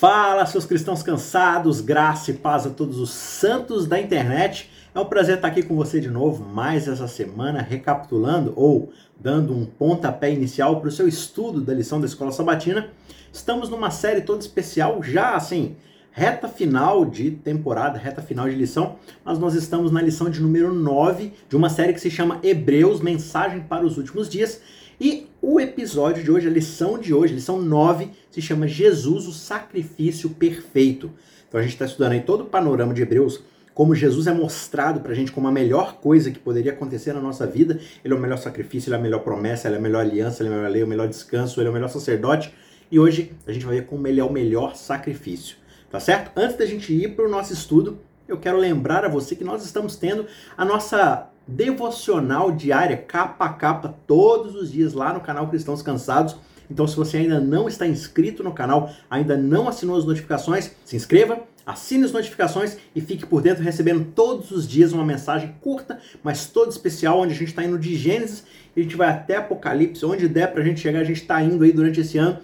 Fala, seus cristãos cansados, graça e paz a todos os santos da internet. É um prazer estar aqui com você de novo, mais essa semana, recapitulando ou dando um pontapé inicial para o seu estudo da lição da Escola Sabatina. Estamos numa série toda especial, já assim, reta final de temporada, reta final de lição, mas nós estamos na lição de número 9 de uma série que se chama Hebreus, Mensagem para os Últimos Dias. E o episódio de hoje, a lição de hoje, lição 9, se chama Jesus, o sacrifício perfeito. Então a gente está estudando aí todo o panorama de Hebreus, como Jesus é mostrado para a gente como a melhor coisa que poderia acontecer na nossa vida. Ele é o melhor sacrifício, ele é a melhor promessa, ele é a melhor aliança, ele é a melhor lei, o melhor descanso, ele é o melhor sacerdote. E hoje a gente vai ver como ele é o melhor sacrifício. Tá certo? Antes da gente ir para o nosso estudo, eu quero lembrar a você que nós estamos tendo a nossa devocional diária, capa a capa, todos os dias lá no canal Cristãos Cansados. Então, se você ainda não está inscrito no canal, ainda não assinou as notificações, se inscreva, assine as notificações e fique por dentro recebendo todos os dias uma mensagem curta, mas toda especial, onde a gente está indo de Gênesis e a gente vai até Apocalipse, onde der para a gente chegar, a gente está indo aí durante esse ano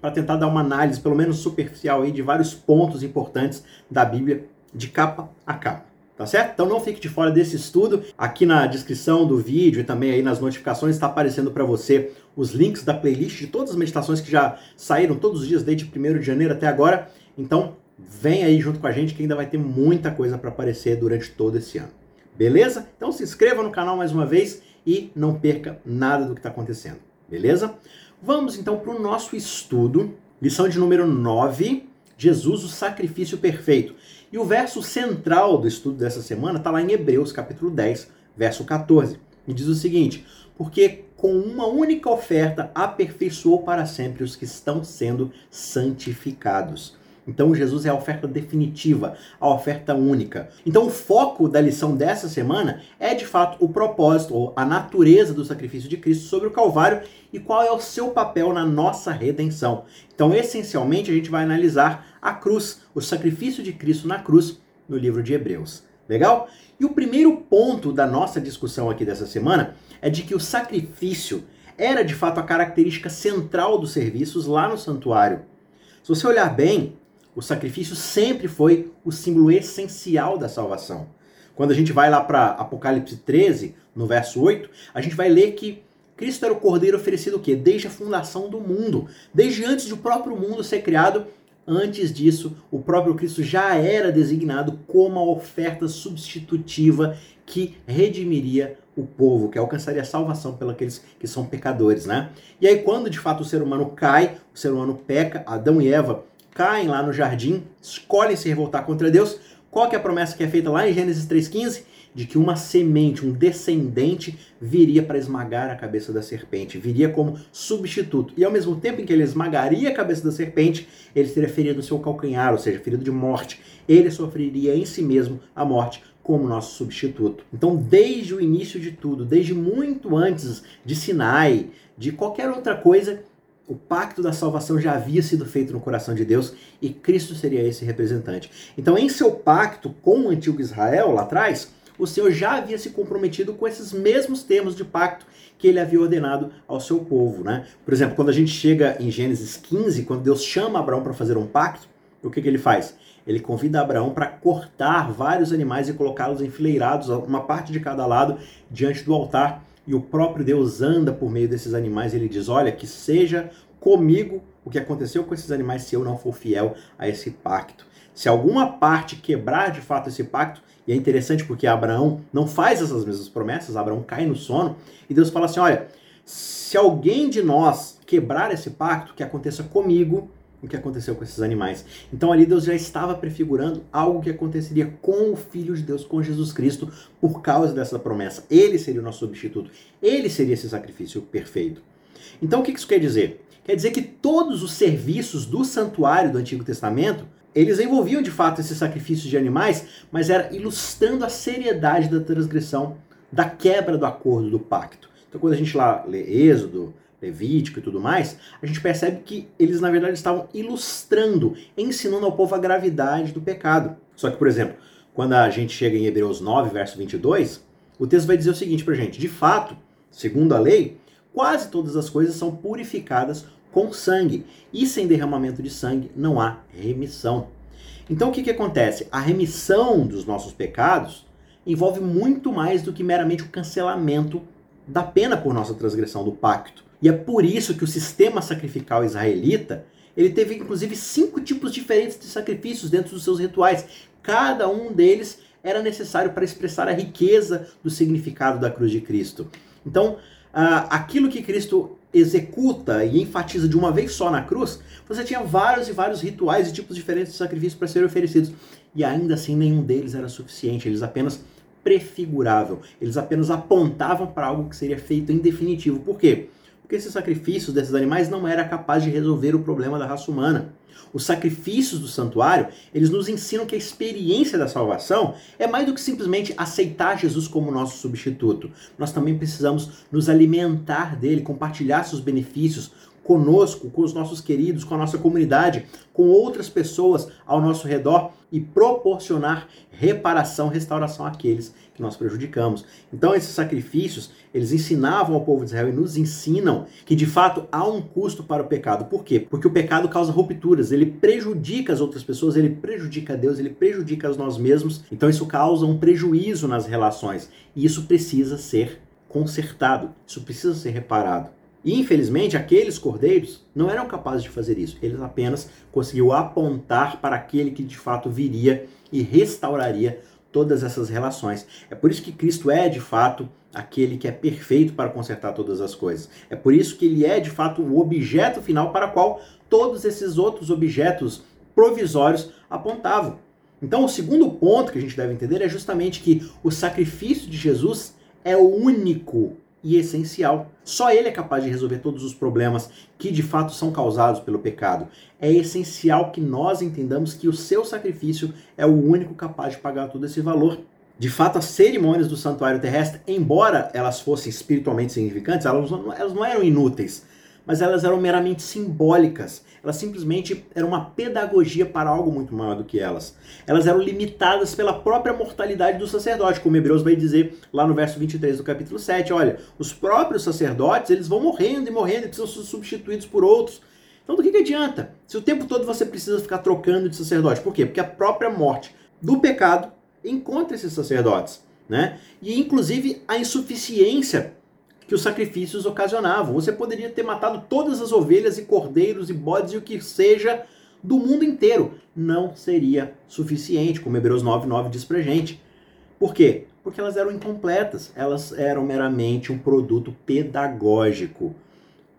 para tentar dar uma análise, pelo menos superficial, aí, de vários pontos importantes da Bíblia, de capa a capa tá certo? Então não fique de fora desse estudo. Aqui na descrição do vídeo e também aí nas notificações está aparecendo para você os links da playlist de todas as meditações que já saíram todos os dias desde 1 de janeiro até agora. Então vem aí junto com a gente que ainda vai ter muita coisa para aparecer durante todo esse ano. Beleza? Então se inscreva no canal mais uma vez e não perca nada do que está acontecendo. Beleza? Vamos então para o nosso estudo, lição de número 9, Jesus, o sacrifício perfeito. E o verso central do estudo dessa semana está lá em Hebreus, capítulo 10, verso 14. E diz o seguinte: Porque com uma única oferta aperfeiçoou para sempre os que estão sendo santificados. Então Jesus é a oferta definitiva, a oferta única. Então o foco da lição dessa semana é de fato o propósito ou a natureza do sacrifício de Cristo sobre o Calvário e qual é o seu papel na nossa redenção. Então essencialmente a gente vai analisar a cruz, o sacrifício de Cristo na cruz no livro de Hebreus. Legal? E o primeiro ponto da nossa discussão aqui dessa semana é de que o sacrifício era de fato a característica central dos serviços lá no santuário. Se você olhar bem, o sacrifício sempre foi o símbolo essencial da salvação. Quando a gente vai lá para Apocalipse 13, no verso 8, a gente vai ler que Cristo era o cordeiro oferecido o quê? Desde a fundação do mundo, desde antes do próprio mundo ser criado. Antes disso, o próprio Cristo já era designado como a oferta substitutiva que redimiria o povo, que alcançaria a salvação pelos que são pecadores, né? E aí quando de fato o ser humano cai, o ser humano peca, Adão e Eva caem lá no jardim, escolhem se revoltar contra Deus. Qual que é a promessa que é feita lá em Gênesis 3,15? De que uma semente, um descendente, viria para esmagar a cabeça da serpente, viria como substituto. E ao mesmo tempo em que ele esmagaria a cabeça da serpente, ele seria ferido no seu calcanhar, ou seja, ferido de morte. Ele sofreria em si mesmo a morte como nosso substituto. Então, desde o início de tudo, desde muito antes de Sinai, de qualquer outra coisa, o pacto da salvação já havia sido feito no coração de Deus e Cristo seria esse representante. Então, em seu pacto com o antigo Israel lá atrás, o Senhor já havia se comprometido com esses mesmos termos de pacto que ele havia ordenado ao seu povo, né? Por exemplo, quando a gente chega em Gênesis 15, quando Deus chama Abraão para fazer um pacto, o que, que ele faz? Ele convida Abraão para cortar vários animais e colocá-los enfileirados, uma parte de cada lado, diante do altar e o próprio Deus anda por meio desses animais, ele diz: Olha, que seja comigo o que aconteceu com esses animais se eu não for fiel a esse pacto. Se alguma parte quebrar de fato esse pacto, e é interessante porque Abraão não faz essas mesmas promessas, Abraão cai no sono, e Deus fala assim: Olha, se alguém de nós quebrar esse pacto, que aconteça comigo o que aconteceu com esses animais. Então ali Deus já estava prefigurando algo que aconteceria com o Filho de Deus, com Jesus Cristo, por causa dessa promessa. Ele seria o nosso substituto. Ele seria esse sacrifício perfeito. Então o que isso quer dizer? Quer dizer que todos os serviços do santuário do Antigo Testamento eles envolviam de fato esses sacrifícios de animais, mas era ilustrando a seriedade da transgressão, da quebra do acordo, do pacto. Então, quando a gente lá lê Êxodo, Levítico e tudo mais, a gente percebe que eles na verdade estavam ilustrando, ensinando ao povo a gravidade do pecado. Só que, por exemplo, quando a gente chega em Hebreus 9, verso 22, o texto vai dizer o seguinte pra gente: de fato, segundo a lei, quase todas as coisas são purificadas com sangue. E sem derramamento de sangue não há remissão. Então o que, que acontece? A remissão dos nossos pecados envolve muito mais do que meramente o cancelamento da pena por nossa transgressão do pacto. E é por isso que o sistema sacrificial israelita ele teve inclusive cinco tipos diferentes de sacrifícios dentro dos seus rituais. Cada um deles era necessário para expressar a riqueza do significado da cruz de Cristo. Então, aquilo que Cristo executa e enfatiza de uma vez só na cruz, você tinha vários e vários rituais e tipos diferentes de sacrifícios para serem oferecidos. E ainda assim, nenhum deles era suficiente, eles apenas prefiguravam, eles apenas apontavam para algo que seria feito em definitivo. Por quê? Porque esses sacrifícios desses animais não era capaz de resolver o problema da raça humana. Os sacrifícios do santuário, eles nos ensinam que a experiência da salvação é mais do que simplesmente aceitar Jesus como nosso substituto. Nós também precisamos nos alimentar dele, compartilhar seus benefícios conosco, com os nossos queridos, com a nossa comunidade, com outras pessoas ao nosso redor e proporcionar reparação, restauração àqueles que nós prejudicamos. Então esses sacrifícios, eles ensinavam ao povo de Israel e nos ensinam que de fato há um custo para o pecado. Por quê? Porque o pecado causa rupturas, ele prejudica as outras pessoas, ele prejudica Deus, ele prejudica nós mesmos. Então isso causa um prejuízo nas relações e isso precisa ser consertado, isso precisa ser reparado. E infelizmente aqueles cordeiros não eram capazes de fazer isso. Eles apenas conseguiu apontar para aquele que de fato viria e restauraria todas essas relações. É por isso que Cristo é de fato aquele que é perfeito para consertar todas as coisas. É por isso que ele é de fato o objeto final para o qual todos esses outros objetos provisórios apontavam. Então, o segundo ponto que a gente deve entender é justamente que o sacrifício de Jesus é o único e essencial. Só ele é capaz de resolver todos os problemas que de fato são causados pelo pecado. É essencial que nós entendamos que o seu sacrifício é o único capaz de pagar todo esse valor. De fato, as cerimônias do santuário terrestre, embora elas fossem espiritualmente significantes, elas não, elas não eram inúteis mas elas eram meramente simbólicas. Elas simplesmente eram uma pedagogia para algo muito maior do que elas. Elas eram limitadas pela própria mortalidade do sacerdote, como Hebreus vai dizer lá no verso 23 do capítulo 7. Olha, os próprios sacerdotes, eles vão morrendo e morrendo e precisam ser substituídos por outros. Então do que, que adianta? Se o tempo todo você precisa ficar trocando de sacerdote. Por quê? Porque a própria morte do pecado encontra esses sacerdotes. Né? E inclusive a insuficiência que os sacrifícios ocasionavam. Você poderia ter matado todas as ovelhas e cordeiros e bodes e o que seja do mundo inteiro. Não seria suficiente, como Hebreus 9,9 diz pra gente. Por quê? Porque elas eram incompletas, elas eram meramente um produto pedagógico.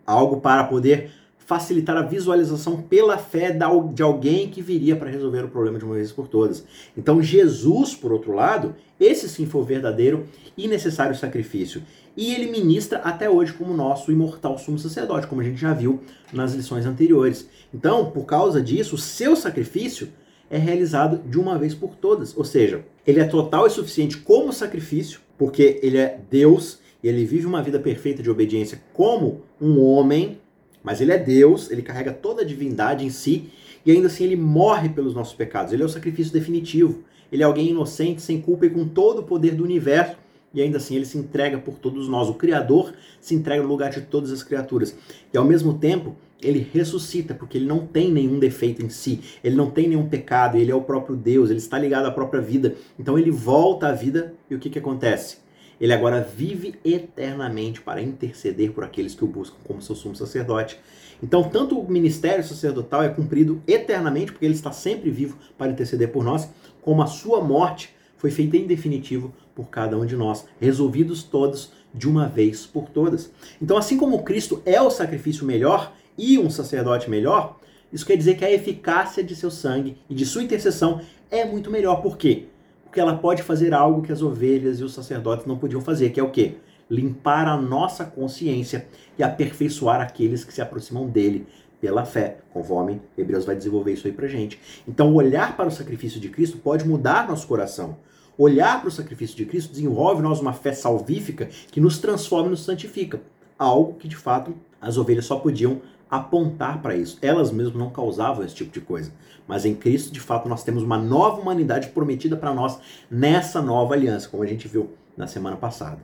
Algo para poder facilitar a visualização pela fé de alguém que viria para resolver o problema de uma vez por todas. Então, Jesus, por outro lado, esse sim foi o verdadeiro e necessário sacrifício. E ele ministra até hoje como nosso imortal sumo sacerdote, como a gente já viu nas lições anteriores. Então, por causa disso, o seu sacrifício é realizado de uma vez por todas. Ou seja, ele é total e suficiente como sacrifício, porque ele é Deus e ele vive uma vida perfeita de obediência como um homem mas ele é Deus, ele carrega toda a divindade em si e ainda assim ele morre pelos nossos pecados. Ele é o sacrifício definitivo. Ele é alguém inocente, sem culpa e com todo o poder do universo. E ainda assim ele se entrega por todos nós. O Criador se entrega no lugar de todas as criaturas. E ao mesmo tempo, ele ressuscita, porque ele não tem nenhum defeito em si, ele não tem nenhum pecado, ele é o próprio Deus, ele está ligado à própria vida. Então ele volta à vida e o que, que acontece? Ele agora vive eternamente para interceder por aqueles que o buscam como seu sumo sacerdote. Então, tanto o ministério sacerdotal é cumprido eternamente, porque ele está sempre vivo para interceder por nós, como a sua morte foi feita em definitivo por cada um de nós, resolvidos todos de uma vez por todas. Então, assim como Cristo é o sacrifício melhor e um sacerdote melhor, isso quer dizer que a eficácia de seu sangue e de sua intercessão é muito melhor. Por quê? Porque ela pode fazer algo que as ovelhas e os sacerdotes não podiam fazer, que é o quê? Limpar a nossa consciência e aperfeiçoar aqueles que se aproximam dele pela fé, conforme Hebreus vai desenvolver isso aí pra gente. Então, olhar para o sacrifício de Cristo pode mudar nosso coração. Olhar para o sacrifício de Cristo desenvolve nós uma fé salvífica que nos transforma e nos santifica. Algo que de fato as ovelhas só podiam apontar para isso. Elas mesmas não causavam esse tipo de coisa. Mas em Cristo, de fato, nós temos uma nova humanidade prometida para nós nessa nova aliança, como a gente viu na semana passada.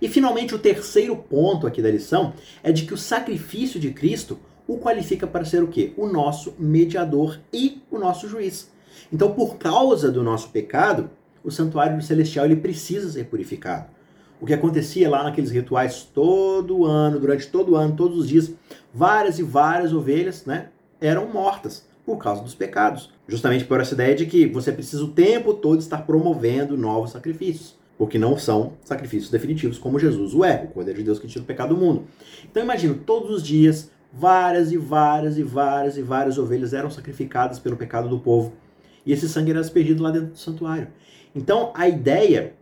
E finalmente, o terceiro ponto aqui da lição é de que o sacrifício de Cristo o qualifica para ser o quê? O nosso mediador e o nosso juiz. Então, por causa do nosso pecado, o santuário celestial ele precisa ser purificado. O que acontecia lá naqueles rituais todo ano, durante todo ano, todos os dias, várias e várias ovelhas, né, eram mortas por causa dos pecados. Justamente por essa ideia de que você precisa o tempo todo estar promovendo novos sacrifícios porque não são sacrifícios definitivos como Jesus o é, o Cordeiro de Deus que tira o pecado do mundo. Então imagina, todos os dias, várias e várias e várias e várias ovelhas eram sacrificadas pelo pecado do povo, e esse sangue era aspergido lá dentro do santuário. Então a ideia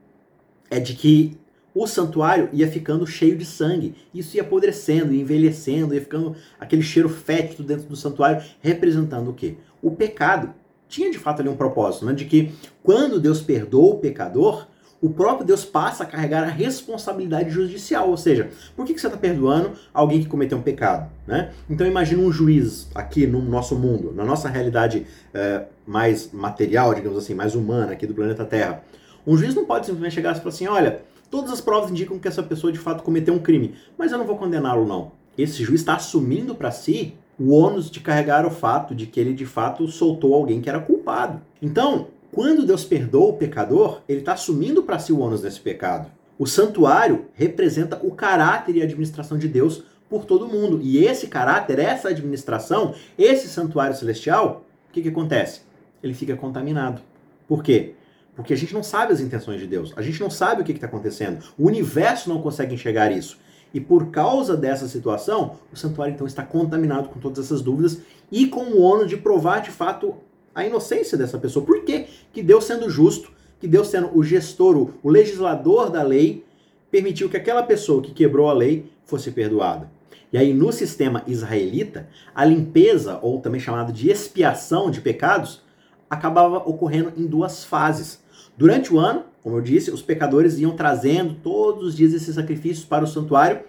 é de que o santuário ia ficando cheio de sangue. Isso ia apodrecendo, ia envelhecendo, ia ficando aquele cheiro fétido dentro do santuário, representando o quê? O pecado. Tinha de fato ali um propósito, né? de que quando Deus perdoa o pecador, o próprio Deus passa a carregar a responsabilidade judicial. Ou seja, por que, você está perdoando alguém que cometeu um pecado? Né? Então imagina um juiz aqui no nosso mundo, na nossa realidade é, mais material, digamos assim, mais humana aqui do planeta Terra. Um juiz não pode simplesmente chegar e falar assim, olha, todas as provas indicam que essa pessoa de fato cometeu um crime, mas eu não vou condená-lo não. Esse juiz está assumindo para si o ônus de carregar o fato de que ele de fato soltou alguém que era culpado. Então, quando Deus perdoa o pecador, ele está assumindo para si o ônus desse pecado. O santuário representa o caráter e a administração de Deus por todo mundo. E esse caráter, essa administração, esse santuário celestial, o que, que acontece? Ele fica contaminado. Por quê? Porque a gente não sabe as intenções de Deus. A gente não sabe o que está acontecendo. O universo não consegue enxergar isso. E por causa dessa situação, o santuário então está contaminado com todas essas dúvidas e com o ônus de provar de fato a inocência dessa pessoa. Por que, que Deus, sendo justo, que Deus, sendo o gestor, o, legislador da lei, permitiu que aquela pessoa que quebrou a lei fosse perdoada? E aí, no sistema israelita, a limpeza, ou também chamado de expiação de pecados, acabava ocorrendo em duas fases. Durante o ano, como eu disse, os pecadores iam trazendo todos os dias esses sacrifícios para o santuário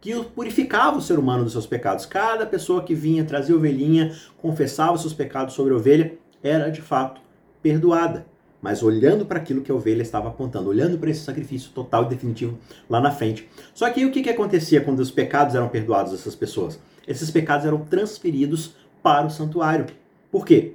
que purificava o ser humano dos seus pecados. Cada pessoa que vinha, trazia ovelhinha, confessava seus pecados sobre a ovelha, era de fato perdoada. Mas olhando para aquilo que a ovelha estava apontando, olhando para esse sacrifício total e definitivo lá na frente. Só que o que, que acontecia quando os pecados eram perdoados dessas pessoas? Esses pecados eram transferidos para o santuário. Por quê?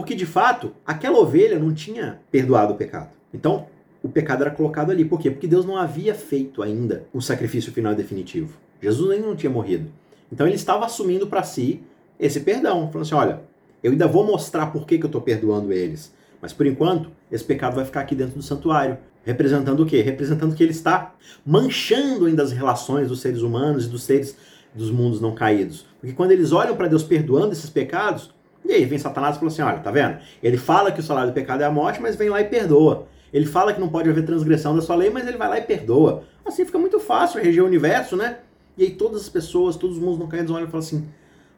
Porque de fato, aquela ovelha não tinha perdoado o pecado. Então, o pecado era colocado ali. Por quê? Porque Deus não havia feito ainda o sacrifício final definitivo. Jesus ainda não tinha morrido. Então ele estava assumindo para si esse perdão, falando assim: olha, eu ainda vou mostrar por que, que eu estou perdoando eles. Mas por enquanto, esse pecado vai ficar aqui dentro do santuário. Representando o quê? Representando que ele está manchando ainda as relações dos seres humanos e dos seres dos mundos não caídos. Porque quando eles olham para Deus perdoando esses pecados, e aí vem Satanás e fala assim: olha, tá vendo? Ele fala que o salário do pecado é a morte, mas vem lá e perdoa. Ele fala que não pode haver transgressão da sua lei, mas ele vai lá e perdoa. Assim fica muito fácil reger o universo, né? E aí todas as pessoas, todos os mundos não caídos olham e falam assim: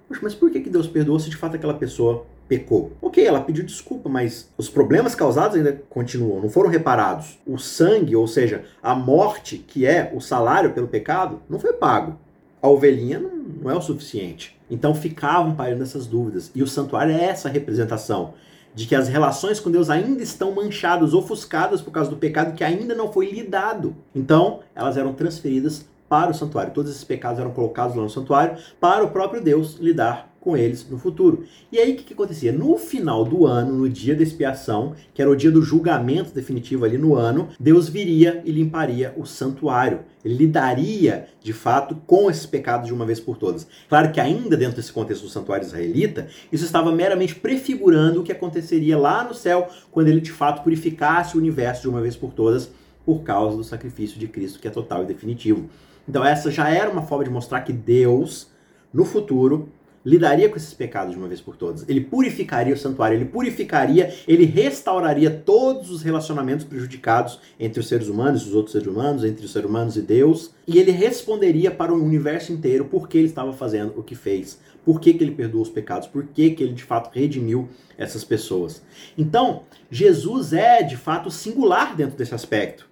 Poxa, mas por que, que Deus perdoou se de fato aquela pessoa pecou? Ok, ela pediu desculpa, mas os problemas causados ainda continuam, não foram reparados. O sangue, ou seja, a morte, que é o salário pelo pecado, não foi pago. A ovelhinha não, não é o suficiente. Então ficavam pairando essas dúvidas. E o santuário é essa representação de que as relações com Deus ainda estão manchadas, ofuscadas por causa do pecado que ainda não foi lidado. Então, elas eram transferidas para o santuário. Todos esses pecados eram colocados lá no santuário para o próprio Deus lidar com eles no futuro. E aí o que, que, acontecia? No final do ano, no dia da expiação, que era o dia do julgamento definitivo ali no ano, Deus viria e limparia o santuário. Ele lidaria, de fato, com esses pecados de uma vez por todas. Claro que ainda dentro desse contexto do santuário israelita, isso estava meramente prefigurando o que aconteceria lá no céu, quando ele de fato purificasse o universo de uma vez por todas, por causa do sacrifício de Cristo, que é total e definitivo. Então essa já era uma forma de mostrar que Deus, no futuro, lidaria com esses pecados de uma vez por todas. Ele purificaria o santuário, ele purificaria, ele restauraria todos os relacionamentos prejudicados entre os seres humanos e os outros seres humanos, entre os seres humanos e Deus, e ele responderia para o universo inteiro por que ele estava fazendo o que fez, por que, que ele perdoou os pecados, por que, que ele de fato redimiu essas pessoas. Então, Jesus é de fato singular dentro desse aspecto.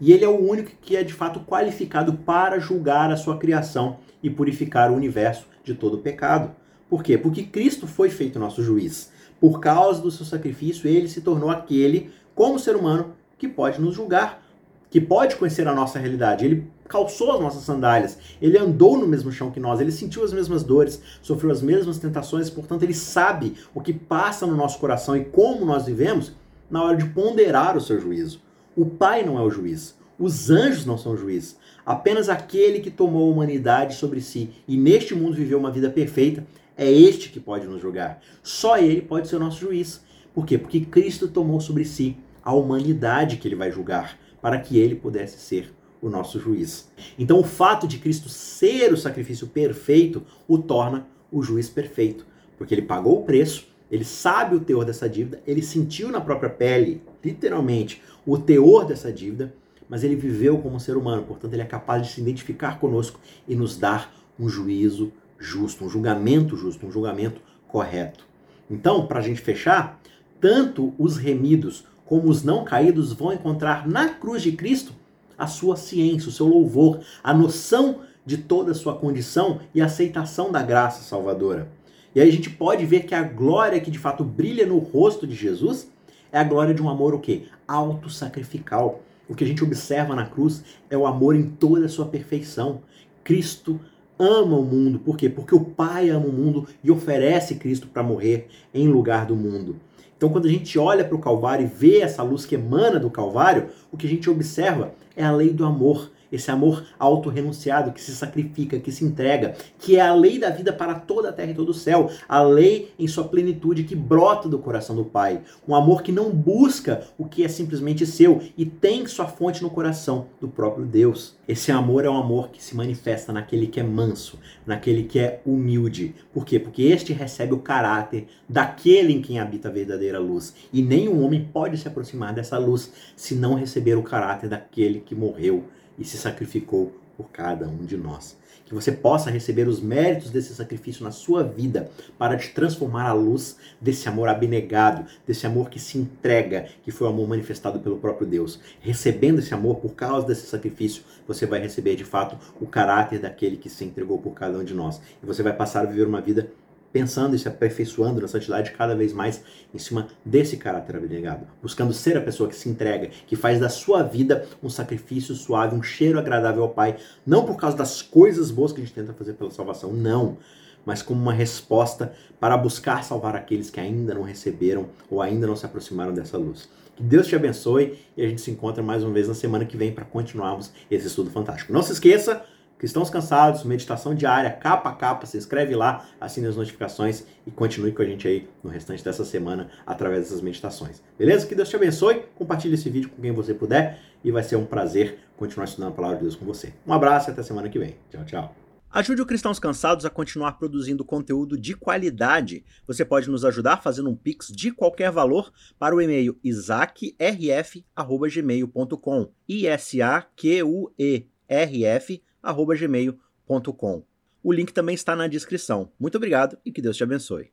E ele é o único que é de fato qualificado para julgar a sua criação e purificar o universo de todo pecado. Por quê? Porque Cristo foi feito nosso juiz. Por causa do seu sacrifício, ele se tornou aquele, como ser humano, que pode nos julgar, que pode conhecer a nossa realidade. Ele calçou as nossas sandálias, ele andou no mesmo chão que nós, ele sentiu as mesmas dores, sofreu as mesmas tentações, portanto, ele sabe o que passa no nosso coração e como nós vivemos na hora de ponderar o seu juízo. O Pai não é o juiz, os anjos não são juízes. Apenas aquele que tomou a humanidade sobre si e neste mundo viveu uma vida perfeita é este que pode nos julgar. Só ele pode ser o nosso juiz. Por quê? Porque Cristo tomou sobre si a humanidade que ele vai julgar, para que ele pudesse ser o nosso juiz. Então, o fato de Cristo ser o sacrifício perfeito o torna o juiz perfeito, porque ele pagou o preço, ele sabe o teor dessa dívida, ele sentiu na própria pele, literalmente, o teor dessa dívida, mas ele viveu como ser humano, portanto, ele é capaz de se identificar conosco e nos dar um juízo justo, um julgamento justo, um julgamento correto. Então, para a gente fechar, tanto os remidos como os não caídos vão encontrar na cruz de Cristo a sua ciência, o seu louvor, a noção de toda a sua condição e a aceitação da graça salvadora. E aí a gente pode ver que a glória que de fato brilha no rosto de Jesus é a glória de um amor o quê? Autossacrificial. O que a gente observa na cruz é o amor em toda a sua perfeição. Cristo ama o mundo. Por quê? Porque o Pai ama o mundo e oferece Cristo para morrer em lugar do mundo. Então, quando a gente olha para o Calvário e vê essa luz que emana do Calvário, o que a gente observa é a lei do amor esse amor autorrenunciado que se sacrifica, que se entrega, que é a lei da vida para toda a terra e todo o céu, a lei em sua plenitude que brota do coração do Pai, um amor que não busca o que é simplesmente seu e tem sua fonte no coração do próprio Deus. Esse amor é um amor que se manifesta naquele que é manso, naquele que é humilde. Por quê? Porque este recebe o caráter daquele em quem habita a verdadeira luz. E nenhum homem pode se aproximar dessa luz se não receber o caráter daquele que morreu e se sacrificou por cada um de nós. Que você possa receber os méritos desse sacrifício na sua vida para te transformar à luz desse amor abnegado, desse amor que se entrega, que foi o amor manifestado pelo próprio Deus. Recebendo esse amor por causa desse sacrifício, você vai receber de fato o caráter daquele que se entregou por cada um de nós. E você vai passar a viver uma vida pensando e se aperfeiçoando na santidade cada vez mais em cima desse caráter abnegado, buscando ser a pessoa que se entrega, que faz da sua vida um sacrifício suave, um cheiro agradável ao Pai, não por causa das coisas boas que a gente tenta fazer pela salvação, não, mas como uma resposta para buscar salvar aqueles que ainda não receberam ou ainda não se aproximaram dessa luz. Que Deus te abençoe e a gente se encontra mais uma vez na semana que vem para continuarmos esse estudo fantástico. Não se esqueça, Cristãos Cansados, meditação diária, capa a capa, se inscreve lá, assine as notificações e continue com a gente aí no restante dessa semana através dessas meditações. Beleza? Que Deus te abençoe, compartilhe esse vídeo com quem você puder e vai ser um prazer continuar estudando a palavra de Deus com você. Um abraço e até semana que vem. Tchau, tchau. Ajude o Cristãos Cansados a continuar produzindo conteúdo de qualidade. Você pode nos ajudar fazendo um pix de qualquer valor para o e-mail isaacrf@gmail.com. I S A Q U E R F gmail.com. O link também está na descrição. Muito obrigado e que Deus te abençoe.